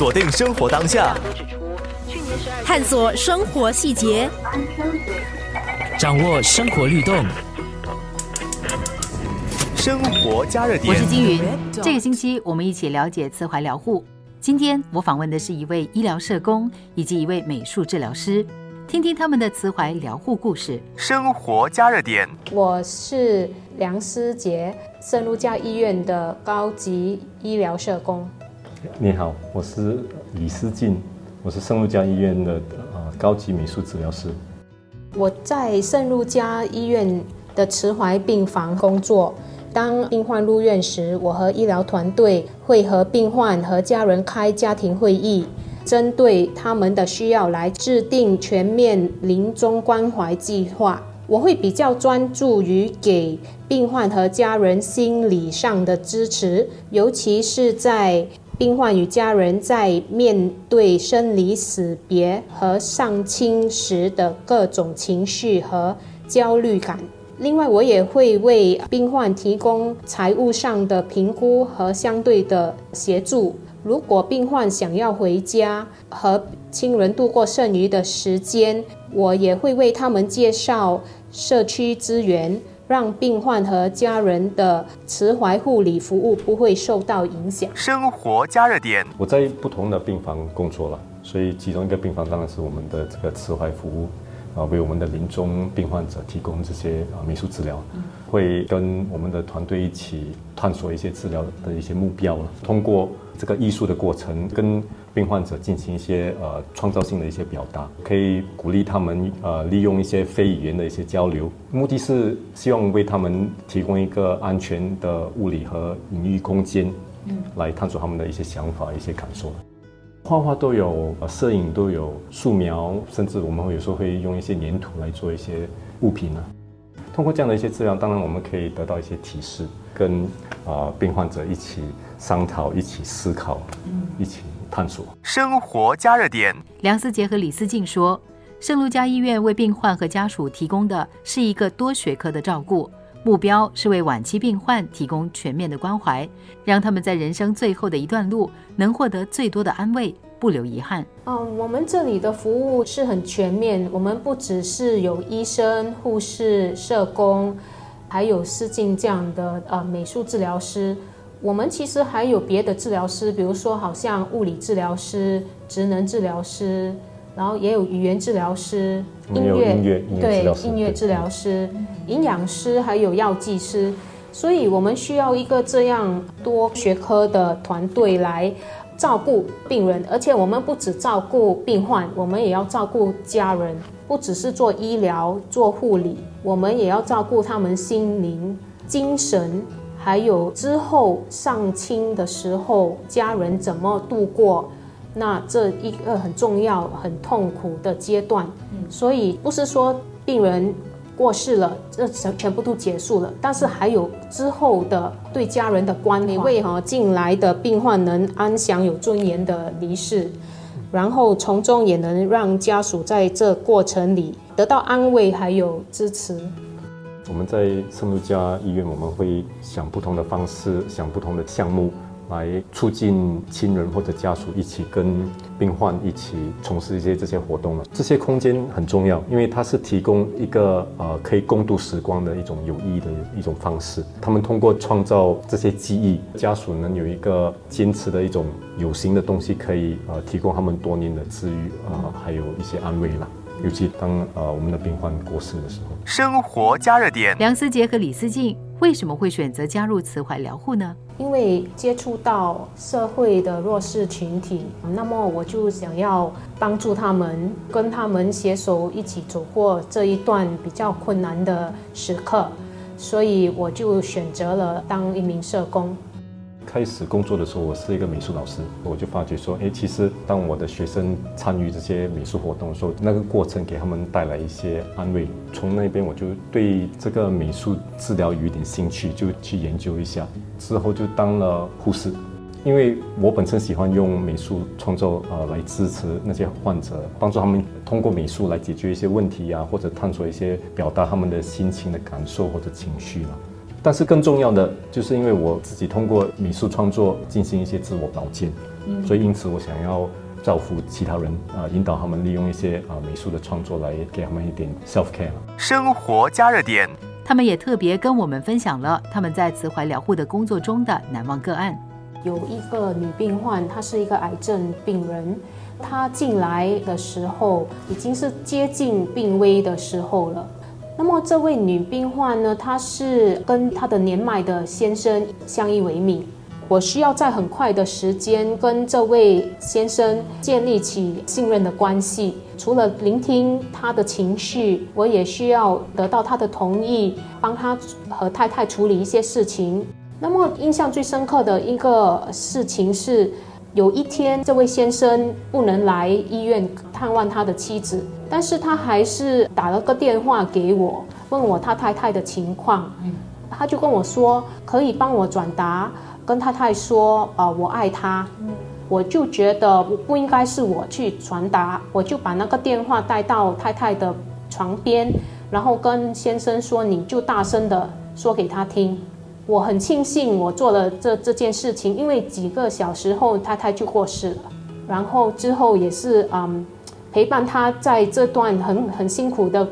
锁定生活当下，探索生活细节，掌握生活律动。生活加热点。我是金云。这个星期我们一起了解慈怀疗护。今天我访问的是一位医疗社工以及一位美术治疗师，听听他们的慈怀疗护故事。生活加热点。我是梁思杰，圣路加医院的高级医疗社工。你好，我是李思静，我是圣路加医院的呃高级美术治疗师。我在圣路加医院的慈怀病房工作。当病患入院时，我和医疗团队会和病患和家人开家庭会议，针对他们的需要来制定全面临终关怀计划。我会比较专注于给病患和家人心理上的支持，尤其是在病患与家人在面对生离死别和丧亲时的各种情绪和焦虑感。另外，我也会为病患提供财务上的评估和相对的协助。如果病患想要回家和亲人度过剩余的时间，我也会为他们介绍社区资源，让病患和家人的慈怀护理服务不会受到影响。生活加热点，我在不同的病房工作了，所以其中一个病房当然是我们的这个慈怀服务。啊，为我们的临终病患者提供这些啊美术治疗，会跟我们的团队一起探索一些治疗的一些目标了。通过这个艺术的过程，跟病患者进行一些呃创造性的一些表达，可以鼓励他们呃利用一些非语言的一些交流，目的是希望为他们提供一个安全的物理和隐喻空间，来探索他们的一些想法、一些感受。画画都有，呃，摄影都有，素描，甚至我们会有时候会用一些粘土来做一些物品呢。通过这样的一些资料，当然我们可以得到一些提示，跟啊病患者一起商讨，一起思考，一起探索。生活加热点。梁思杰和李思静说，圣路加医院为病患和家属提供的是一个多学科的照顾。目标是为晚期病患提供全面的关怀，让他们在人生最后的一段路能获得最多的安慰，不留遗憾。嗯，我们这里的服务是很全面，我们不只是有医生、护士、社工，还有视镜这样的呃美术治疗师，我们其实还有别的治疗师，比如说好像物理治疗师、职能治疗师。然后也有语言治疗师、音乐对音乐治疗师、营养师，还有药剂师，所以我们需要一个这样多学科的团队来照顾病人，而且我们不只照顾病患，我们也要照顾家人，不只是做医疗、做护理，我们也要照顾他们心灵、精神，还有之后丧亲的时候，家人怎么度过。那这一个很重要、很痛苦的阶段，所以不是说病人过世了，这全全部都结束了，但是还有之后的对家人的关怀，为哈进来的病患能安详、有尊严的离世，然后从中也能让家属在这过程里得到安慰还有支持。我们在圣路加医院，我们会想不同的方式，想不同的项目。来促进亲人或者家属一起跟病患一起从事一些这些活动了。这些空间很重要，因为它是提供一个呃可以共度时光的一种有意义的一种方式。他们通过创造这些记忆，家属能有一个坚持的一种有形的东西，可以呃提供他们多年的治愈啊，还有一些安慰了。尤其当呃我们的病患过世的时候。生活加热点。梁思杰和李思静为什么会选择加入慈怀疗护呢？因为接触到社会的弱势群体，那么我就想要帮助他们，跟他们携手一起走过这一段比较困难的时刻，所以我就选择了当一名社工。开始工作的时候，我是一个美术老师，我就发觉说，哎，其实当我的学生参与这些美术活动的时候，那个过程给他们带来一些安慰。从那边我就对这个美术治疗有一点兴趣，就去研究一下。之后就当了护士，因为我本身喜欢用美术创作呃来支持那些患者，帮助他们通过美术来解决一些问题呀，或者探索一些表达他们的心情的感受或者情绪了。但是更重要的，就是因为我自己通过美术创作进行一些自我保健，所以因此我想要造福其他人啊、引导他们利用一些啊、美术的创作来给他们一点 self care。生活加热点，他们也特别跟我们分享了他们在慈怀疗护的工作中的难忘个案。有一个女病患，她是一个癌症病人，她进来的时候已经是接近病危的时候了。那么这位女病患呢，她是跟她的年迈的先生相依为命。我需要在很快的时间跟这位先生建立起信任的关系。除了聆听他的情绪，我也需要得到他的同意，帮他和太太处理一些事情。那么印象最深刻的一个事情是，有一天这位先生不能来医院探望他的妻子，但是他还是打了个电话给我，问我他太太的情况。他就跟我说，可以帮我转达，跟太太说，呃，我爱她。我就觉得不应该是我去传达，我就把那个电话带到太太的床边，然后跟先生说，你就大声的说给他听。我很庆幸我做了这这件事情，因为几个小时后太太就过世了，然后之后也是嗯陪伴他在这段很很辛苦的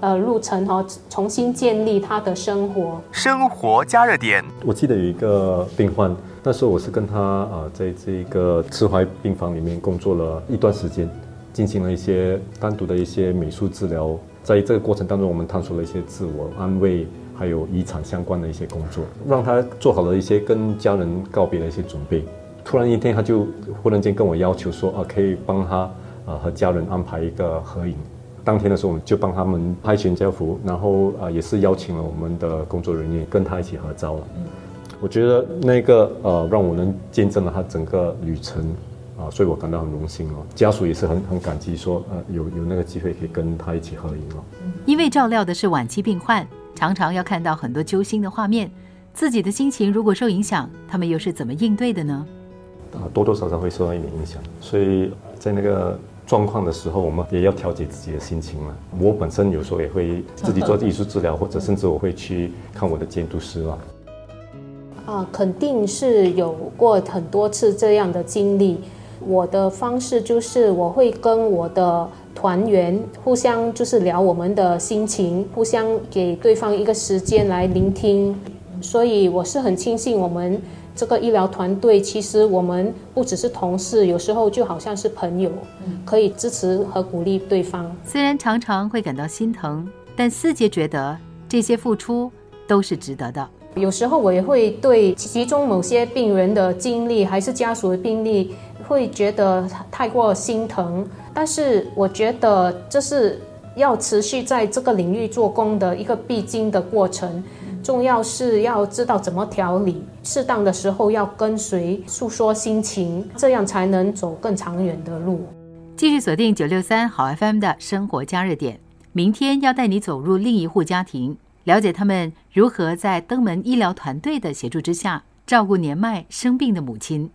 呃路程哈、哦，重新建立他的生活。生活加热点，我记得有一个病患，那时候我是跟他啊、在这个慈怀病房里面工作了一段时间，进行了一些单独的一些美术治疗。在这个过程当中，我们探索了一些自我安慰，还有遗产相关的一些工作，让他做好了一些跟家人告别的一些准备。突然一天，他就忽然间跟我要求说啊，可以帮他啊和家人安排一个合影。当天的时候，我们就帮他们拍全家福，然后啊也是邀请了我们的工作人员跟他一起合照了。我觉得那个呃，让我能见证了他整个旅程啊，所以我感到很荣幸哦。家属也是很很感激说，呃，有有那个机会可以跟他一起合影哦。因为照料的是晚期病患，常常要看到很多揪心的画面，自己的心情如果受影响，他们又是怎么应对的呢？啊，多多少少会受到一点影响，所以在那个状况的时候，我们也要调节自己的心情嘛。我本身有时候也会自己做艺术治疗，或者甚至我会去看我的监督师啦。啊，肯定是有过很多次这样的经历。我的方式就是我会跟我的团员互相就是聊我们的心情，互相给对方一个时间来聆听。所以我是很庆幸我们这个医疗团队，其实我们不只是同事，有时候就好像是朋友，可以支持和鼓励对方。虽然常常会感到心疼，但思杰觉得这些付出都是值得的。有时候我也会对其中某些病人的经历，还是家属的病历，会觉得太过心疼。但是我觉得这是要持续在这个领域做工的一个必经的过程。重要是要知道怎么调理，适当的时候要跟随诉说心情，这样才能走更长远的路。继续锁定九六三好 FM 的生活加热点，明天要带你走入另一户家庭，了解他们如何在登门医疗团队的协助之下照顾年迈生病的母亲。